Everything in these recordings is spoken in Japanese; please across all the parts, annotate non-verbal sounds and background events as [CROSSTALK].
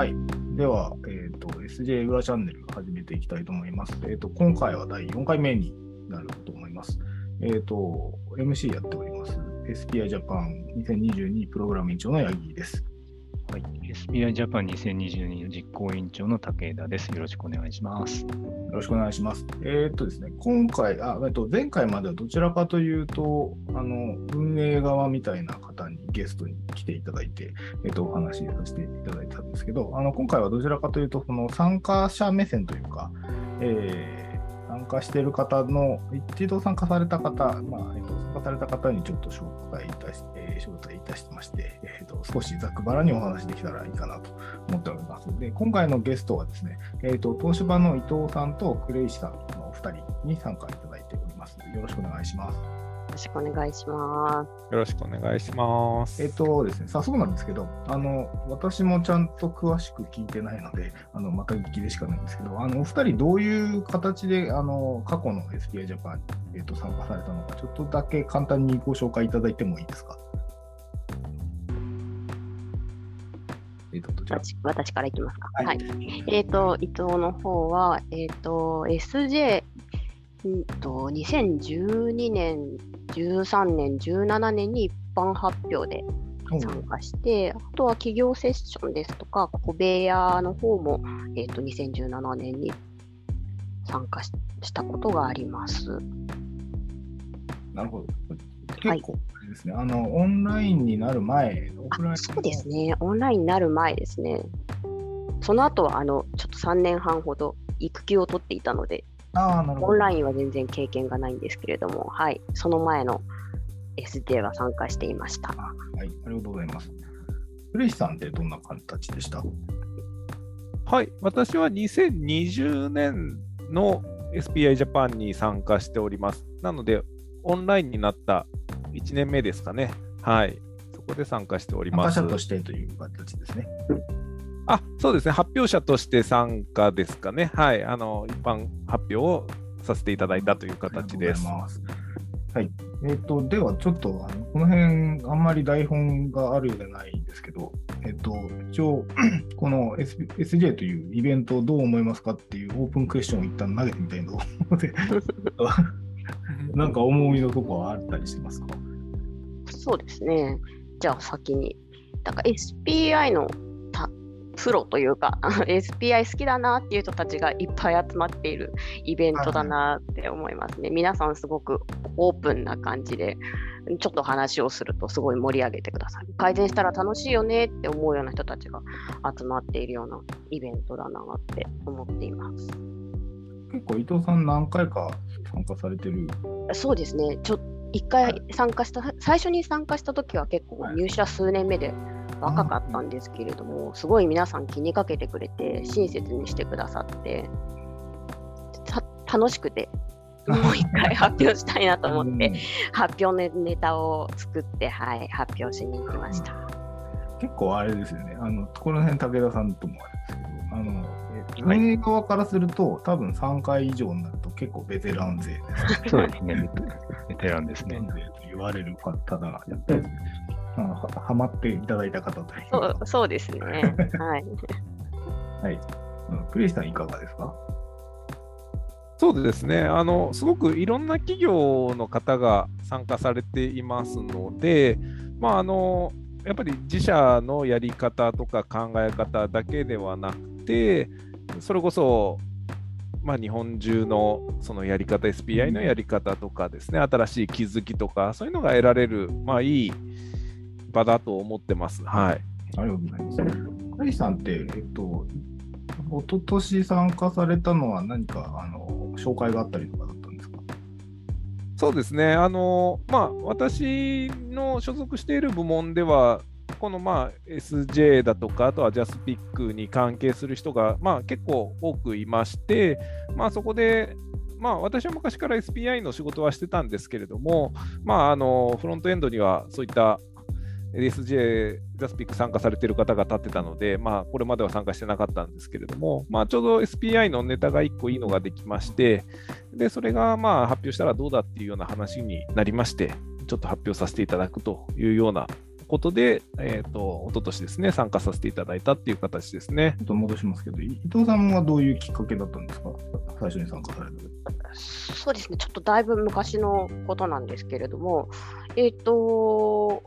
はい。では、えっ、と、SJ 裏チャンネル始めていきたいと思います。えっ、と、今回は第4回目になると思います。えっ、と、MC やっております。SPI ジャパン2022プログラム委員長の八木です。はい、SBI ジャパン2022の実行委員長の武枝です。よろしくお願いします。よろしくお願いします。えっ、とですね、今回、あ、えっと、前回まではどちらかというと、あの、運営側みたいな方にゲストに来ていただいて、えっと、お話しさせていただいたんですけど、あの、今回はどちらかというと、その参加者目線というか、えー参加している方の、一度参加された方、まあ、えっと、された方にちょっと紹介いたし、えー招待いたしてまして、えーと、少しざっくばらにお話できたらいいかなと思っております。で、今回のゲストはですね、えー、と、東芝の伊藤さんとクレイシさんのお二人に参加いただいております。よろしくお願いします。よろしくお願いします。よろしくお願いします。えっ、とですね、早速なんですけど、あの、私もちゃんと詳しく聞いてないので、あの、また聞きでしかないんですけど、あの、お二人どういう形で、あの、過去の SPI ジャパンに、えっと参加されたのか、ちょっとだけ簡単にご紹介いただいてもいいですか？えっ、と、私私からいきますか。はいはい。えっ、と、伊藤の方は、えっ、と、SJ、んと、2012年、13年、17年に一般発表で参加して、あとは企業セッションですとか、小部屋の方も、えっ、と、2017年に参加ししたことがあります。なるほど。結構、あれですね、あの、オンラインになる前、オフラインあそうですね、オンラインになる前ですね。その後は、あの、ちょっと3年半ほど育休を取っていたので、ああ、なるほど。オンラインは全然経験がないんですけれども、はい、その前の SD は参加していました。あはい、ありがとうございます。クレイシさんってどんな形でした？はい、私は2020年の SPI ジャパンに参加しております。なので、オンラインになった1年目ですかね。はい、そこで参加しております参加者。としてという形ですね。あ、そうですね、発表者として参加ですかね。はい、あの一般発表をさせていただいたという形です。ありがとうございますはい。えっ、と、ではちょっと、あのこの辺、あんまり台本があるようでないんですけど、えっ、と、一応、[CLEARS THROAT] この、S、SJ というイベントをどう思いますかっていうオープンクエスチョンを一旦投げてみたいと思うので、[LAUGHS] なんか思いのとこはあったりしますか？そうですね。じゃあ先に。だから SPI のたプロというか、[LAUGHS] SPI 好きだなっていう人たちがいっぱい集まっているイベントだなって思いますね。皆さんすごくオープンな感じで、ちょっと話をするとすごい盛り上げてくださる。改善したら楽しいよねって思うような人たちが集まっているようなイベントだなって思っています。結構伊藤さん何回か参加されてる？そうですね。ちょ一回参加した、最初に参加した時は結構はい入社数年目で若かったんですけれども、すごい皆さん気にかけてくれて、親切にしてくださって、た楽しくて、もう一回発表したいなと思って、発表のネタを作って、はい、発表しに行きました。結構あれですよね。あの、この辺武田さんともあれですけど、あの、運営側からすると、多分3回以上になると結構ベテラン勢です。そうですね、ベテランですね。言われる方がやったり、あのははまっていただいた方というそうか、そうですね。[LAUGHS] はい。はい。うんクリスさんいかがですか？そうですねあの、すごくいろんな企業の方が参加されていますので、まあ、あのやっぱり自社のやり方とか考え方だけではなくて、それこそ、まあ、日本中のそのやり方、SPI のやり方とかですね、新しい気づきとか、そういうのが得られる、まあ、いい場だと思ってます。はい。ありがとうございます。クリスさんって、えっと、一昨年参加されたのは何か、あの、紹介があったりとかだったんですか？そうですね、あのまあ、私の所属している部門では、このまあ SJ だとか、あとは JASPIC に関係する人が、まあ、結構多くいまして、まあ、そこで、まあ、私は昔から SPI の仕事はしてたんですけれども、まあ、あのフロントエンドにはそういった SJ、JASPIC 参加されてる方が立ってたので、まあ、これまでは参加してなかったんですけれども、まあ、ちょうど SPI のネタが1個いいのができまして、で、それがまあ発表したらどうだっていうような話になりまして、ちょっと発表させていただくというようなことで、えっ、と、一昨年ですね、参加させていただいたっていう形ですね。ちょっと戻しますけど、伊藤さんはどういうきっかけだったんですか？最初に参加されたそうですね、ちょっとだいぶ昔のことなんですけれども、えっ、と、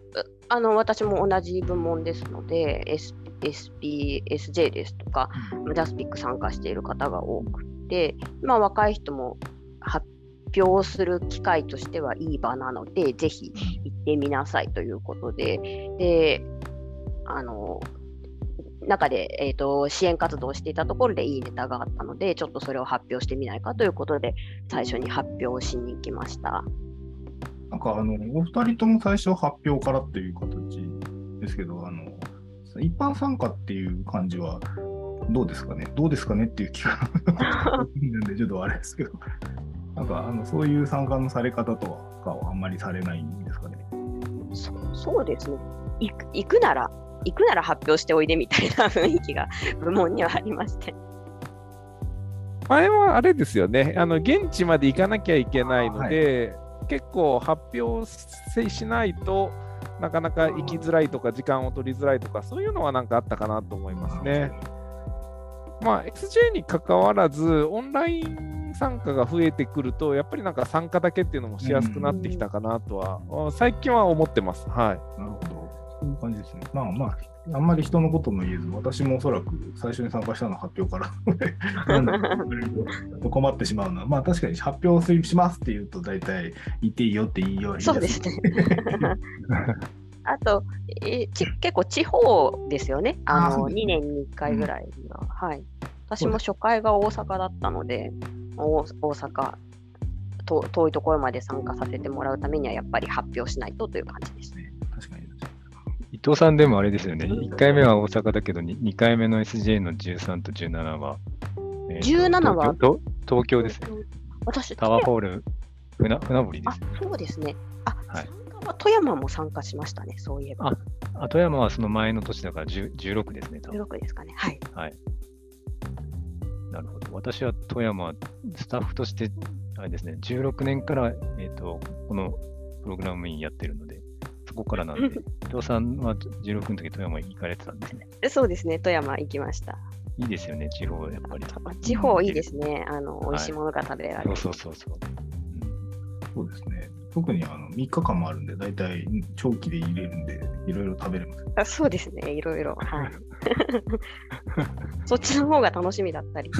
あの私も同じ部門ですので、S SP、SJ ですとか、ジャスピック参加している方が多くて、まあ、若い人も発表する機会としてはいい場なので、ぜひ行ってみなさいということで、であの中で、えーと、支援活動をしていたところでいいネタがあったので、ちょっとそれを発表してみないかということで、最初に発表しに行きました。なんかあのお二人とも最初発表からっていう形ですけど、あの一般参加っていう感じはどうですかね？どうですかね？っていう気が [LAUGHS] なんでちょっとあれですけど、なんかあのそういう参加のされ方とかはあんまりされないんですかね？そそうですね行く。行くなら、行くなら発表しておいでみたいな雰囲気が [LAUGHS] 部門にはありまして。あれはあれですよね、あの現地まで行かなきゃいけないので、はい、結構発表しないとなかなか行きづらいとか、時間を取りづらいとか、そういうのはなんかあったかなと思いますね。まあ、SJ にかかわらず、オンライン参加が増えてくると、やっぱりなんか参加だけっていうのもしやすくなってきたかなとは、最近は思ってます。はい。なるほど。そういう感じですね。まあまあ、あんまり人のことも言えず、私もおそらく最初に参加したのは発表から [LAUGHS] 困ってしまうのは、まあ確かに発表しますって言うと、大体言っていいよっていいよそうですね。[LAUGHS] あとえち、結構地方ですよね。あのあ2年に1回ぐらいの、うん、はい。私も初回が大阪だったので、大阪と、遠いところまで参加させてもらうためには、やっぱり発表しないとという感じですね。確かに。伊藤さんでもあれですよね。1回目は大阪だけど2、2回目の SJ の13と17は、えー、17は？東京？ですよ、ね。私、タワーホール船船堀です、ね、あ、そうですね。あ、はい、富山も参加しましたね、そういえば。あ、富山はその前の年だから16ですね、多分16ですかね、はい。はい。なるほど。私は富山、スタッフとして、あれですね、16年から、えーと、このプログラム員やってるので、そこからなんで、[LAUGHS] 伊藤さんは16の時富山行かれてたんですね。そうですね、富山行きました。いいですよね、地方やっぱり。地方いいですね、あの、美味しいものが食べられる。はい、そうそうそう。そうですね。特にあの3日間もあるんで、大体長期で入れるんで、いろいろ食べれます。あそうですね、いろいろ。はい。[LAUGHS] [LAUGHS] そっちの方が楽しみだったり。[LAUGHS]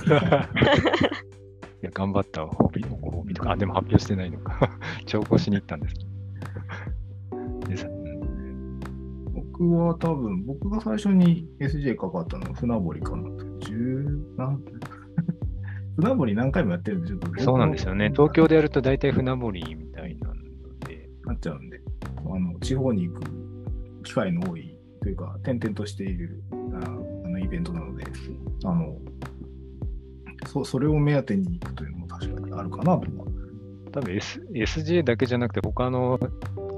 いや、頑張った褒美、ご褒美とか、あ、でも発表してないのか。[LAUGHS] 調校しに行ったんです。です僕は多分、僕が最初に SJ かかったのは船堀かな。10何船堀何回もやってるんで、ちょっと。そうなんですよね。東京でやると大体船堀みたいなので。なっちゃうんで、あの地方に行く機会の多いというか、転々としているあのイベントなので、あのそそれを目当てに行くというのも確かにあるかなと思多分、S、SJ だけじゃなくて、他の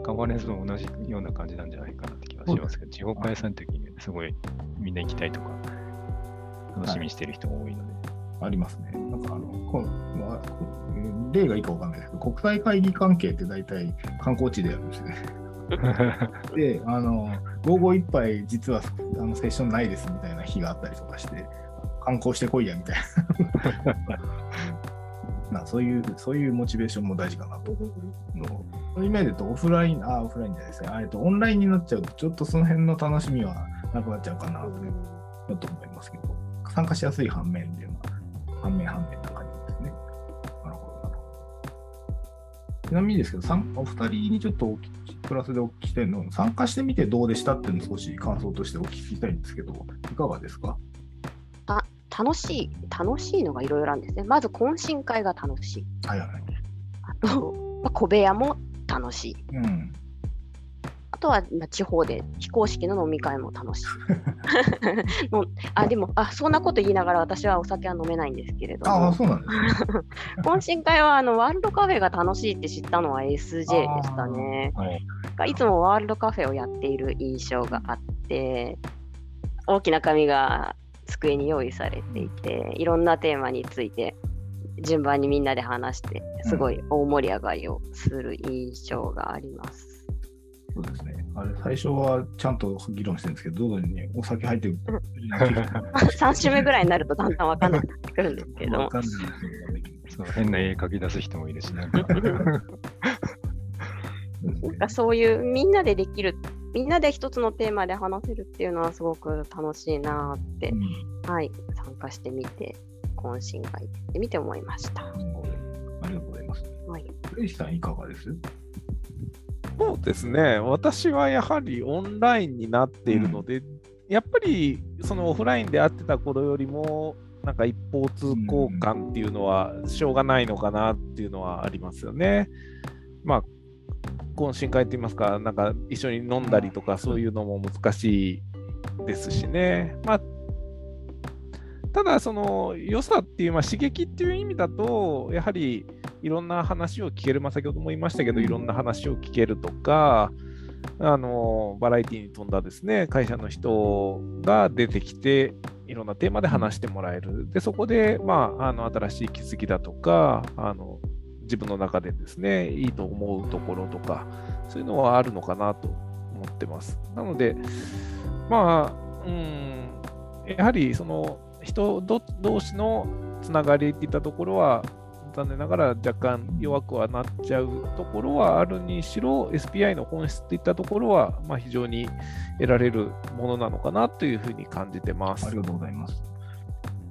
カバネスも同じような感じなんじゃないかなって気がしますけど、地方開催の時にすごいみんな行きたいとか、楽しみにしてる人が多いので。ありますね。なんかあのこまあ、例がいいかわかんないですけど、国際会議関係って大体観光地でやるんですね。で、あの午後一杯、実はあのセッションないですみたいな日があったりとかして、観光してこいやみたいな。[LAUGHS] なそういうそういうモチベーションも大事かなと。そういう意味で言うと、オフライン、あ、オフラインじゃないですね。あえとオンラインになっちゃうと、ちょっとその辺の楽しみはなくなっちゃうかなと、思いますけど、参加しやすい反面っていうのは半面半面なみにですけど、お二人にちょっとプラスでお聞きしたいの参加してみてどうでしたっていうのを少し感想としてお聞きしたいんですけど、いかがですか？あ楽しい、楽しいのがいろいろあるんですね。まず懇親会が楽しい。はいはい。あと、まあ、小部屋も楽しい。うんあとは、ま地方で非公式の飲み会も楽しい。[LAUGHS] あでもあ、そんなこと言いながら私はお酒は飲めないんですけれども、あそうなんです、[LAUGHS] 懇親会はあのワールドカフェが楽しいって知ったのは SJ でしたね。はい、いつもワールドカフェをやっている印象があって、大きな紙が机に用意されていて、いろんなテーマについて順番にみんなで話して、すごい大盛り上がりをする印象があります。そうですね。あれ、最初はちゃんと議論してるんですけど、どんどんね、お酒入ってくる。[LAUGHS] 3週目ぐらいになるとだんだん分かんなくなってくるんですけどそう変な絵描き出す人もいるし、なんかなんかそういうみんなでできる、みんなで一つのテーマで話せるっていうのはすごく楽しいなって、うんはい、参加してみて、懇親会行ってみて思いました。ありがとうございます。はい、クレイシさん、いかがです？そうですね、私はやはりオンラインになっているので、やっぱりそのオフラインで会ってた頃よりも、なんか一方通行感っていうのはしょうがないのかなっていうのはありますよね。まあ、懇親会って言いますか、なんか一緒に飲んだりとか、そういうのも難しいですしね。まあただ、その良さっていう、まあ、刺激っていう意味だと、やはりいろんな話を聞ける、まあ、先ほども言いましたけど、いろんな話を聞けるとか、あのバラエティに富んだですね会社の人が出てきて、いろんなテーマで話してもらえる。で、そこで、まあ、あの新しい気づきだとか、あの自分の中でですね、いいと思うところとか、そういうのはあるのかなと思ってます。なので、まあ、うん、やはりその人ど同士のつながりっていったところは、残念ながら若干弱くはなっちゃうところはあるにしろ、SPI の本質っていったところは、まあ、非常に得られるものなのかなというふうに感じてます。ありがとうございます。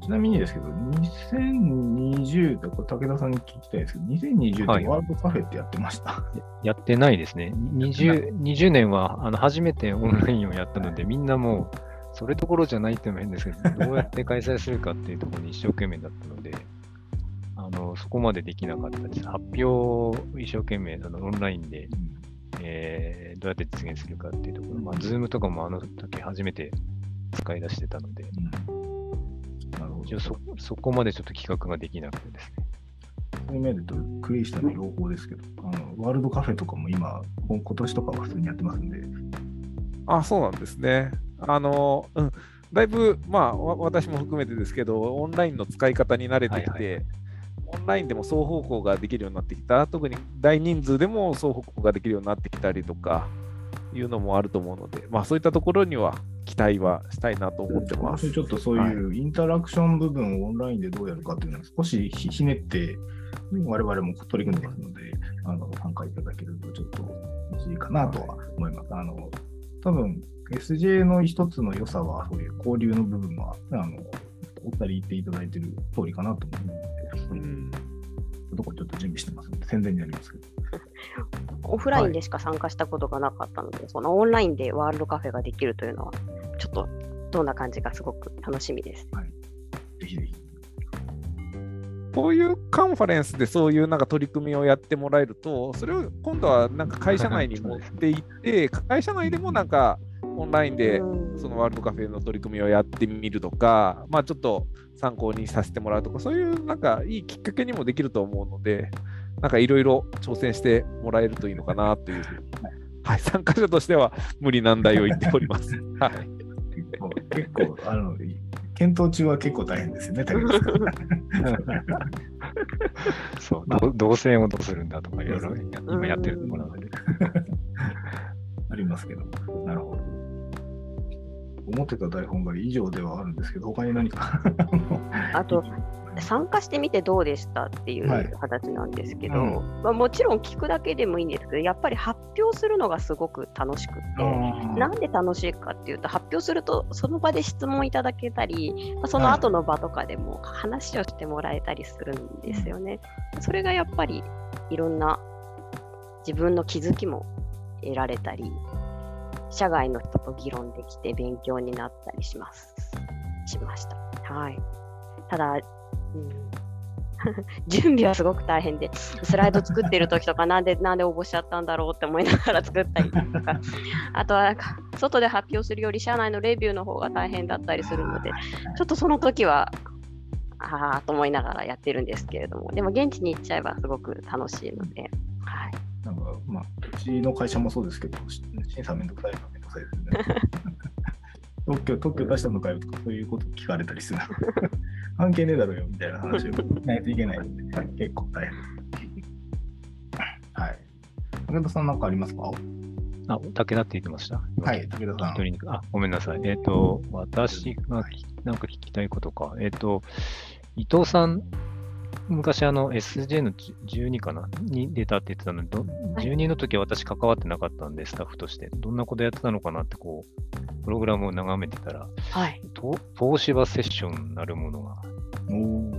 ちなみにですけど、2020って、これ武田さんに聞きたいですけど、2020はいってワールドカフェってやってました？やってないですね。20, 20年はあの初めてオンラインをやったので、みんなもうそれどころじゃないっていうのも変ですけど、どうやって開催するかっていうところに一生懸命だったので、あのそこまでできなかったです。発表を一生懸命あのオンラインで、えーどうやって実現するかっていうところ、まあ、Zoom とかもあの時初めて使い出してたので、うんなるほど。一応そそこまでちょっと企画ができなくてですね。そういう面で言うと、クレイシさんの両方ですけど、あのワールドカフェとかも今、今今年とかは普通にやってますんで、あ、そうなんですね。あの、うん、だいぶ、まあ、わ私も含めてですけど、オンラインの使い方に慣れてきて、はいはいはいオンラインでも双方向ができるようになってきた、特に大人数でも双方向ができるようになってきたりとかいうのもあると思うので、まあ、そういったところには期待はしたいなと思ってます。ちょっとそういうインタラクション部分をオンラインでどうやるかっていうのを少しひひねって、我々も取り組んでますので、あの参加いただけるとちょっといいかなとは思います。あの多分 SJ の一つの良さは、そういう交流の部分は、あのお二人言っていただいてる通りかなと思うので、そういうところちょっと準備してますので、宣伝になりますけど。オフラインでしか参加したことがなかったので、そのオンラインでワールドカフェができるというのは、ちょっとどんな感じかすごく楽しみです。ぜひぜひ。こういうカンファレンスでそういうなんか取り組みをやってもらえると、それを今度はなんか会社内に持っていって、[LAUGHS] 会社内でもなんかオンラインでうんそのワールドカフェの取り組みをやってみるとか、まあ、ちょっと参考にさせてもらうとか、そういうなんかいいきっかけにもできると思うので、なんかいろいろ挑戦してもらえるといいのかなというふうに、はい、参加者としては無理難題を言っております。[LAUGHS] はい、結構、結構あの、検討中は結構大変ですよね。[LAUGHS] そう、ど動線をどうするんだとか、いろいろや今やってるところなので。[LAUGHS] ありますけど、なるほど。思ってた台本が以上ではあるんですけど、他に何か？あと、[LAUGHS] 参加してみてどうでしたっていはい。う形なんですけど、うん。まあ、もちろん聞くだけでもいいんですけど、やっぱり発表するのがすごく楽しくって、なんで楽しいかっていうと、発表するとその場で質問いただけたり、まあその後の場とかでも話をしてもらえたりするんですよね。それがやっぱりいろんな自分の気づきも得られたり、社外の人と議論できて勉強になったりします。しました。はい。ただ、うん [LAUGHS] 準備はすごく大変で、スライド作ってる時とか、なんで、[LAUGHS] なんで応募しちゃったんだろうって思いながら作ったりとか、[LAUGHS] あとはなんか、外で発表するより、社内のレビューの方が大変だったりするので、ちょっとその時は、ああと思いながらやってるんですけれども、でも現地に行っちゃえばすごく楽しいので、はい。なんか、まあ、うちの会社もそうですけど、し審査めんどくさいのはめんどくさいですよね。[LAUGHS] 特許、特許出したのかよとか、そういうこと聞かれたりする。[LAUGHS] 関係ねえだろよみたいな話をしないといけないので、結構大変。はい。武田さん、なんかありますか？あ、武田って言ってましたはい、武田さん。あ、ごめんなさい。えっ、と、私がきなんか聞きたいことか。えっ、と、伊藤さん、昔あの SJ の12かな？に出たって言ってたので、ど12の時は私関わってなかったんで、スタッフとして。どんなことやってたのかなって、こう、プログラムを眺めてたら、はい。と東芝セッションなるものが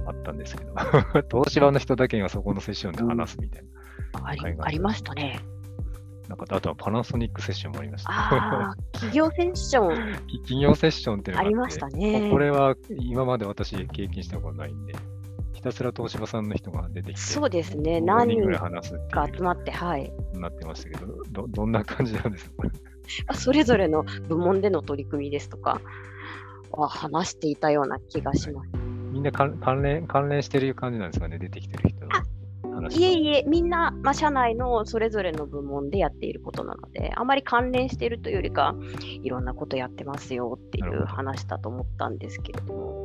あったんですけど、[LAUGHS] 東芝の人だけがそこのセッションで話すみたいありありましたね。な。なんかあとはパナソニックセッションもありました。ああ、企業セッション [LAUGHS] 企業セッションっていうのがあってありましたね。これは今まで私経験したことないんで、ひたすら東芝さんの人が出てきて、そうですね。5何人か集まって、はい。なってましたけど、どどんな感じなんですか？それぞれの部門での取り組みですとかは話していたような気がします。みんな関関連関連してる感じなんですかね、出てきてる人。いえいえ、みんな、まあ、社内のそれぞれの部門でやっていることなので、あまり関連しているというよりか、いろんなことやってますよっていう話だと思ったんですけれども。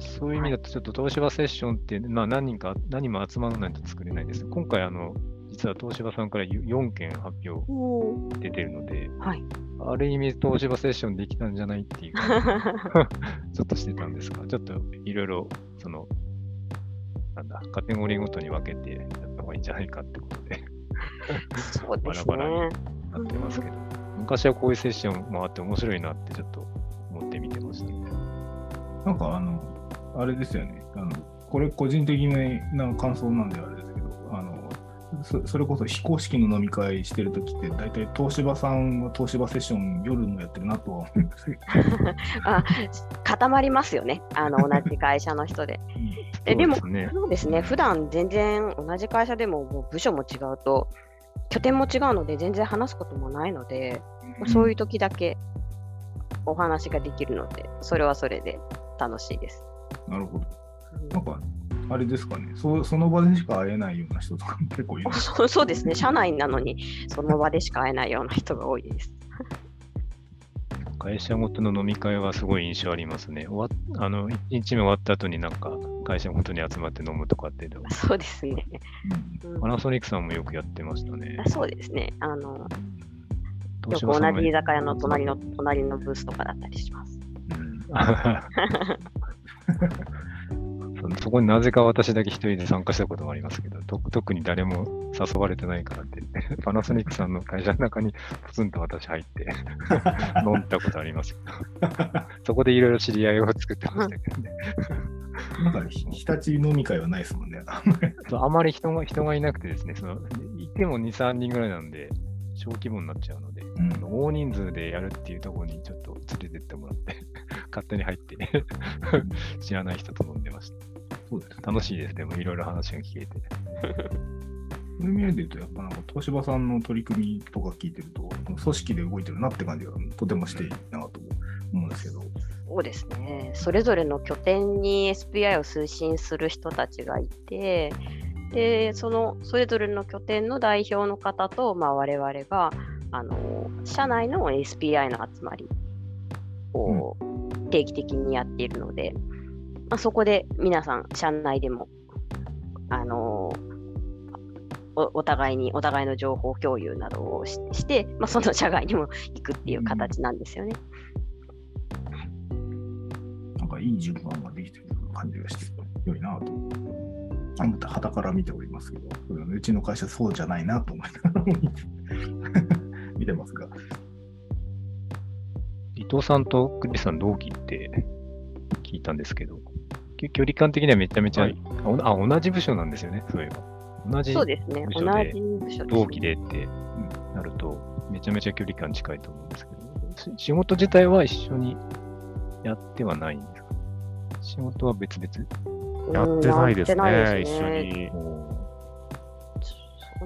そういう意味だと、ちょっと東芝セッションって、まあ、何人か、何も集まらないと作れないです。今回、あの、実は東芝さんから4件発表出てるので、はい。ある意味東芝セッションできたんじゃないっていう感じがちょっとしてたんですが、ちょっといろいろ、その、なんだ、カテゴリーごとに分けてやった方がいいんじゃないかってことでそうですバラバラね。なってますけど、昔はこういうセッションもあって面白いなってちょっと思って見てましたね。なんかあの、あれですよね。あのこれ個人的な感想なんであれですけど、あのそそれこそ非公式の飲み会してるときって、大体東芝さんは東芝セッション夜もやってるなとは思いますけど。[LAUGHS] あ固まりますよね。あの同じ会社の人で。[LAUGHS] えでもそうですね。普段全然同じ会社でももう部署も違うと、拠点も違うので全然話すこともないので、まあそういう時だけお話ができるので、それはそれで楽しいです。なるほど。うんなんか、あれですかねそ、その場でしか会えないような人とかも結構いる。そうそうですね。社内なのに、その場でしか会えないような人が多いです。会社ごとの飲み会はすごい印象ありますね。終わっあの1日目終わった後になんか会社ごとに集まって飲むとかっていうのはそうですね。パナソニックさんもよくやってましたねあ。そうですね。あの、よく同じ居酒屋の隣の隣のブースとかだったりします。うん [LAUGHS] [LAUGHS] そそこになぜか私だけ一人で参加したこともありますけど、と特に誰も誘われてないからって [LAUGHS] パナソニックさんの会社の中にポツンと私入って [LAUGHS] 飲んだことありますけど、そこでいろいろ知り合いを作ってましたけどね。なんか、ひ日立飲み会はないですもんね。そうあまり人が人がいなくてですね、そのいても2、3人ぐらいなんで、小規模になっちゃうので、うん大人数でやるっていうところにちょっと連れてってもらって、勝手に入って、知らない人と飲んでました。そうですね。楽しいです、でもいろいろ話が聞けて。そういう意味で言うと、やっぱなんか東芝さんの取り組みとか聞いてると、組織で動いてるなって感じがとてもしていいなと思うんですけど。そうですね。それぞれの拠点に SPI を推進する人たちがいて、で、そのそれぞれの拠点の代表の方と、まあ、我々があの社内の SPI の集まりを定期的にやっているので、まあ、そこで皆さん、社内でも、あのおお互いに、お互いの情報共有などをしして、まあ、その社外にも行くっていう形なんですよね。なんかいい順番ができてる感じがして、良いなと。あまた旗から見ておりますけど、うちの会社そうじゃないなと思いながら見て [LAUGHS] ますが。伊藤さんとクリスさん同期って聞いたんですけど、き距離感的にはめちゃめちゃ、はいあ同じ部署なんですよね、そういえば。同じそうですね。部署でね。同期でってなると、めちゃめちゃ距離感近いと思うんですけど、し仕事自体は一緒にやってはないんですか？仕事は別々？やってないですね、うんやってないで一緒すねに。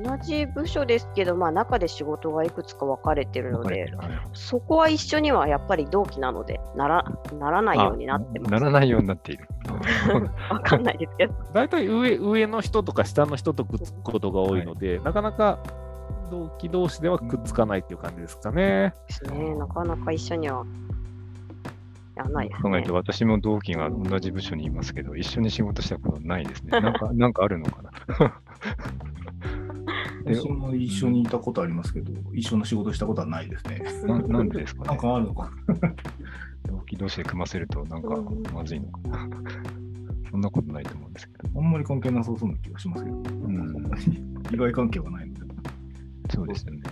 同じ部署ですけど、まあ、中で仕事がいくつか分かれてるのでそこは一緒にはやっぱり同期なので、ならならないようになってます。ならないようになっている。[LAUGHS] わかんないですけど。大体上上の人とか下の人とくっつくことが多いので、なかなか同期同士ではくっつかないっていう感じですかね。ですね。なかなか一緒にはやらないですね考えると。私も同期が同じ部署にいますけど、一緒に仕事したことないですね。なんか、[LAUGHS] なんかあるのかな。私も一緒にいたことありますけど、一緒の仕事したことはないですね。ななんでですかね？なんかあるのかな。同期同士で組ませるとなんかまずいのかな。[LAUGHS] そんなことないと思うんですけど。あんまり関係なさそうな気がしますけど、ん意外関係はないので。そうですよね。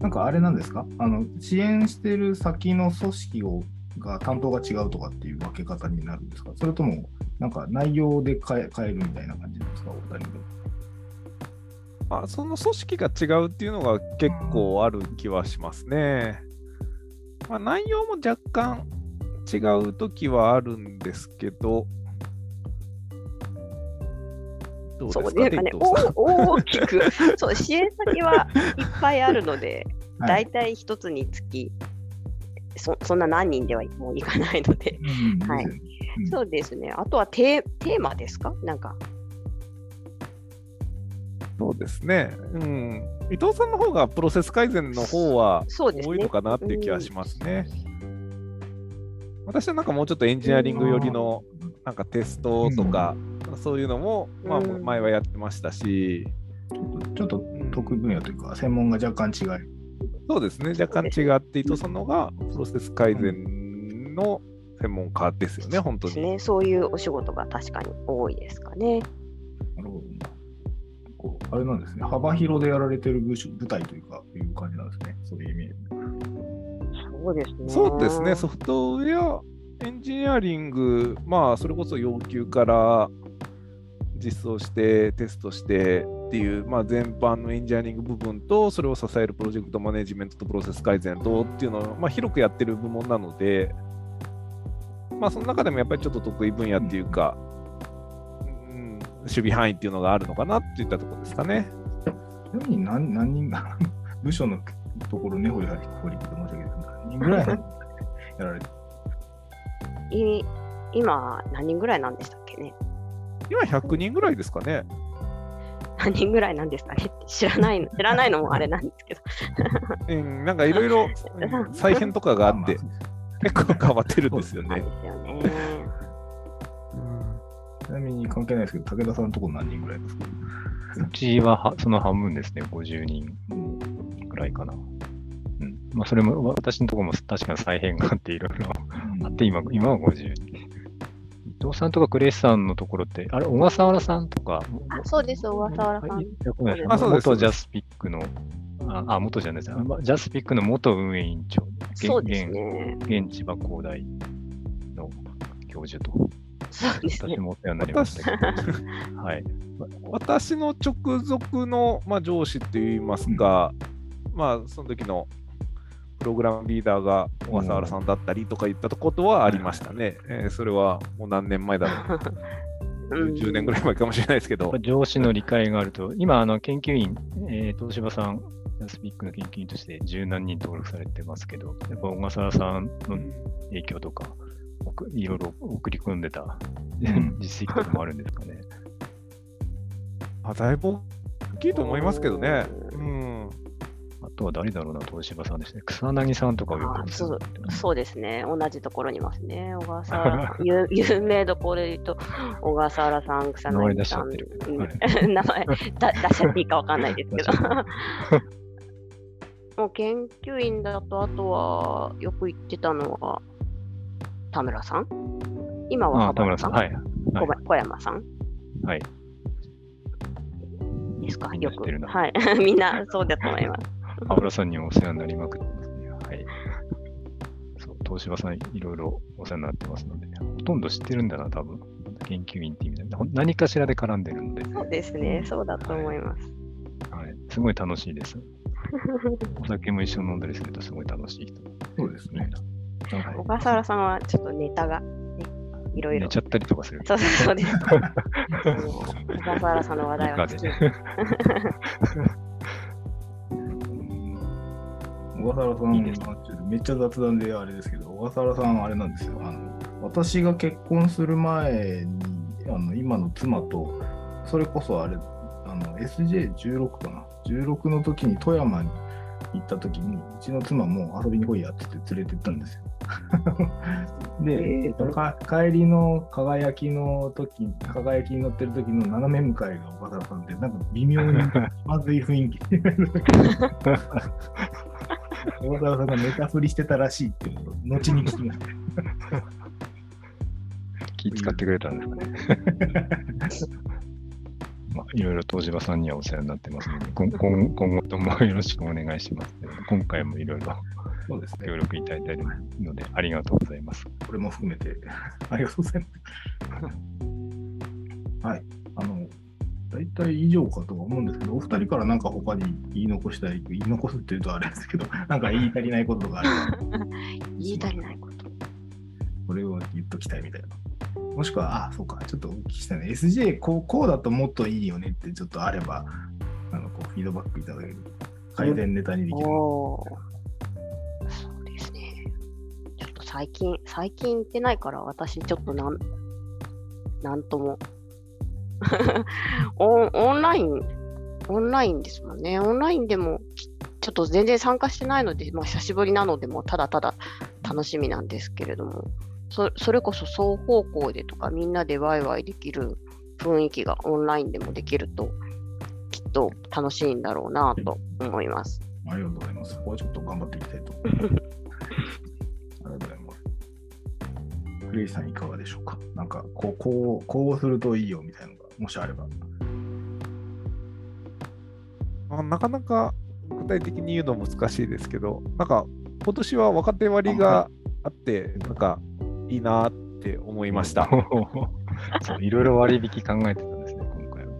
なんかあれなんですか？あの支援してる先の組織をが担当が違うとかっていう分け方になるんですか？それとも、なんか内容で変え変えるみたいな感じなんですか？お二人で。まあ、その組織が違うっていうのが結構ある気はしますね。まあ、内容も若干違うときはあるんですけど、どうですか？そうね、ね大きく、[LAUGHS] そう、支援先はいっぱいあるので、はい。大体一つにつき、そそんな何人ではもういかないので、うんはいうん。そうですね。あとはテーテーマですか？なんか、そうですね。うん。伊藤さんの方がプロセス改善の方はそうですね多いの。かなっていう気はしますね。私はなんかもうちょっとエンジニアリング寄りのなんかテストとか、そういうのも、まあ、うん前はやってましたし、ちょっと得意分野というか、専門が若干違い。そうですね、若干違って、伊藤さんの方がプロセス改善の専門家ですよね、本当に。ですね。そういうお仕事が確かに多いですかね。あれなんですね。幅広でやられてる部署部隊というか、いう感じなんですね。そういう意味で。そうですね。そうですね、ソフトウェアエンジニアリング、まあ、それこそ要求から実装して、テストしてっていう、まあ、全般のエンジニアリング部分と、それを支えるプロジェクトマネジメントとプロセス改善とっていうのを、まあ、広くやってる部門なので、まあ、その中でもやっぱりちょっと得意分野っていうか、うん、守備範囲っていうのがあるのかなっていったところですかね。ちなみに何何人が部署のところ根掘り掘り聞いて申し訳ない何人ぐらいやられてい今、何人ぐらいなんでしたっけね？今100人ぐらいですかね。何人ぐらいなんですかね？って知らないの、知らないのもあれなんですけど。うん、なんかいろいろう [LAUGHS] ん再編とかがあって、結構変わってるんですよねで。すよね。みに関係ないですけど、武田さんのところ何人ぐらいですか？うちははその半分ですね、50人くらいかな。うん。まあ、それも、私のところも確かに再編があっていろいろ。あって、今、今は50人。伊藤さんとかクレイスさんのところって、あれ、小笠原さんとか、あそうです、小笠原さん。はい。あそうです。元ジャスピックの、あ、あ元じゃないです。あまジャスピックの元運営委員長、現そうですね。現現千葉工大の教授と、そうですね私。もお世話になりましたけど、はい。[LAUGHS] 私の直属の、まあ、上司っていいますか、まあ、その時のプログラムリーダーが小笠原さんだったりとか言ったことはありましたね。えーそれはもう何年前だろう。うん10年ぐらい前かもしれないですけど。上司の理解があると、今、あの研究員、えー、東芝さん、スピックの研究員として十何人登録されてますけど、やっぱ小笠原さんの影響とか、おくいろいろ送り込んでたん [LAUGHS] 実績とかもあるんですかね。あだいぶ大きいと思いますけどね。うん。あとは誰だろうな、東芝さんですね。草薙さんとかをよくあそうですね。同じところにいますね。小笠原 [LAUGHS] 有有名どころで言うと、小笠原さん、草名前出薙さん。しちゃってる。うんはい [LAUGHS] 名前だ出しちゃっていいかわかんないですけど。もう研究員だと、あとはよく言ってたのは、田村さん？今はあ、田村さん。はい。はい小山さん？はい。ですか？よく。はい。[LAUGHS] みんなそうだと思います。[LAUGHS] 羽村さんにもお世話になりまくってますね。はい。そう、東芝さんいろいろお世話になってますので、ほとんど知ってるんだな、多分。研究員って意味で。何かしらで絡んでるので、そうですね。そうだと思います。はい。すごい楽しいです。お酒も一緒に飲んだりするとすごい楽しい人。そうですね。はい小笠原さんはちょっとネタが、ね、いろいろ寝ち。ゃったりとかする。そうそうそうです。[LAUGHS] 小笠原さんの話題は好き。[LAUGHS] 小笠原さんいいですちょっとめっちゃ雑談であれですけど、小笠原さん、あれなんですよ。あの私が結婚する前に、あの今の妻と、それこそあれ、あの SJ16 かな。16の時に富山に行った時に、うちの妻も遊びに来いやって言って連れて行ったんですよ。[LAUGHS] で、か帰りの輝きの時、輝きに乗ってる時の斜め向かいが岡田さんで、なんか微妙にまずい雰囲気。岡田さんがネタ振りしてたらしいっていうのを後に聞きました。気使ってくれたんですかね。[LAUGHS] まあ、いろいろ東芝さんにはお世話になってますので、今今今後ともよろしくお願いします。今回もいろいろそうですね。協力いただいたので、ありがとうございます。これも含めて、ありがとうございます。はい。あの、大体以上かとは思うんですけど、お二人からなんか他に言い残したい、言い残すっていうとあれですけど、なんか言い足りないこととかあれば、[LAUGHS] 言い足りないこと。これを言っときたいみたいな。もしくは、あ、そうか、ちょっとお聞きしたいね。SJ こう、こうだともっといいよねってちょっとあれば、あのこうフィードバックいただける改善ネタにできる。そうですね。ちょっと最近、最近行ってないから、私ちょっとなん、なんとも。[LAUGHS] オンオンライン、オンラインですもんね。オンラインでも、ちょっと全然参加してないので、まあ、久しぶりなので、もただただ楽しみなんですけれども、そそれこそ双方向でとか、みんなでワイワイできる雰囲気がオンラインでもできると、きっと楽しいんだろうなと思います。ありがとうございます。ここはちょっと頑張っていきたいと思います。[LAUGHS] ありがとうございます。クレイさんいかがでしょうか？なんかこう、こう、こうするといいよみたいなのが、もしあれば。あなかなか具体的に言うの難しいですけど、なんか今年は若手割があって、なんかいいなって思いました。[LAUGHS] そういろいろ割引考えてたんですね、今回は。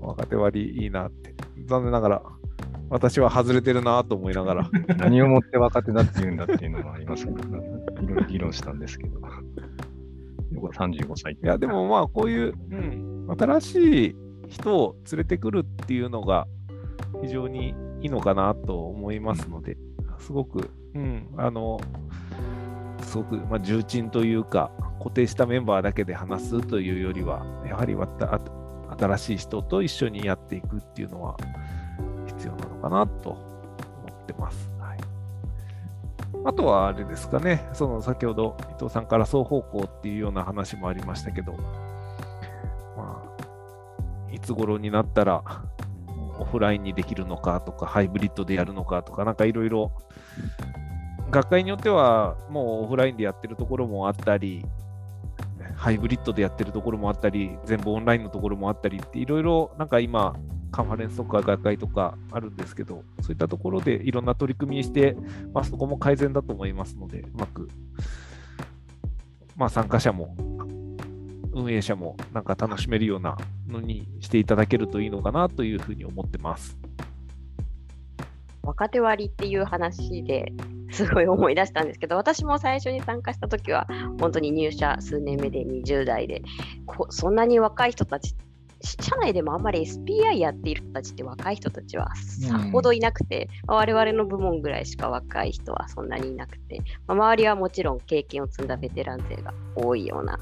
若手割いいなって。残念ながら、私は外れてるなと思いながら。[LAUGHS] 何をもって若手だって言うんだっていうのもありますから、いろいろ議論したんですけど。35歳いや、でもまあ、こういう、うん、新しい人を連れてくるっていうのが非常にいいのかなと思いますので、すごく、うん、あの、すごく、まあ、重鎮というか、固定したメンバーだけで話すというよりは、やはりわた新しい人と一緒にやっていくっていうのは必要なのかなと思ってます。はい、あとはあれですかね、その先ほど伊藤さんから双方向っていうような話もありましたけど、まあ、いつ頃になったらオフラインにできるのかとか、ハイブリッドでやるのかとか、なんかいろいろ、学会によってはもうオフラインでやってるところもあったり、ハイブリッドでやってるところもあったり、全部オンラインのところもあったりって、いろいろなんか今、カンファレンスとか学会とかあるんですけど、そういったところでいろんな取り組みにして、まあ、そこも改善だと思いますので、うまく、まあ、参加者も運営者もなんか楽しめるようなのにしていただけるといいのかなというふうに思ってます。若手割っていう話で [LAUGHS] すごい思い出したんですけど、私も最初に参加した時は、本当に入社数年目で20代で、こそんなに若い人たち、社内でもあんまり SPI やっている人たちって若い人たちはさほどいなくて、まあ我々の部門ぐらいしか若い人はそんなにいなくて、まあ周りはもちろん経験を積んだベテラン勢が多いような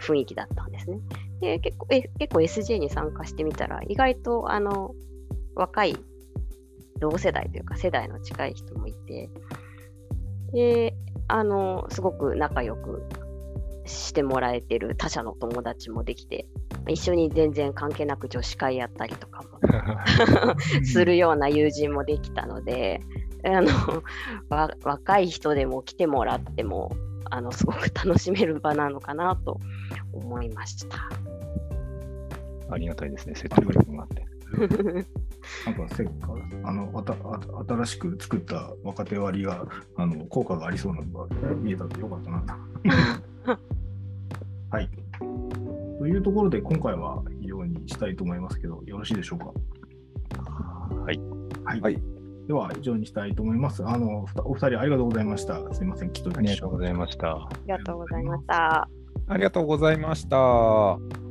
雰囲気だったんですね。で結構え結構 SJ に参加してみたら、意外とあの若い同世代というか世代の近い人もいて、で、あの、すごく仲良くしてもらえてる他社の友達もできて、一緒に全然関係なく女子会やったりとかも [LAUGHS] するような友人もできたので、あのわ若い人でも来てもらってもあのすごく楽しめる場なのかなと思いました。ありがたいですね、説得力があって。[LAUGHS] なんかせっかあのあたあ新しく作った若手割があの効果がありそうなのが見えたんでよかったな。[LAUGHS] はい。というところで今回は以上にしたいと思いますけど、よろしいでしょうか？はい。はい。はいでは以上にしたいと思います。あのお二人ありがとうございました。すみません、きっとありがとうございました。ありがとうございました。ありがとうございました。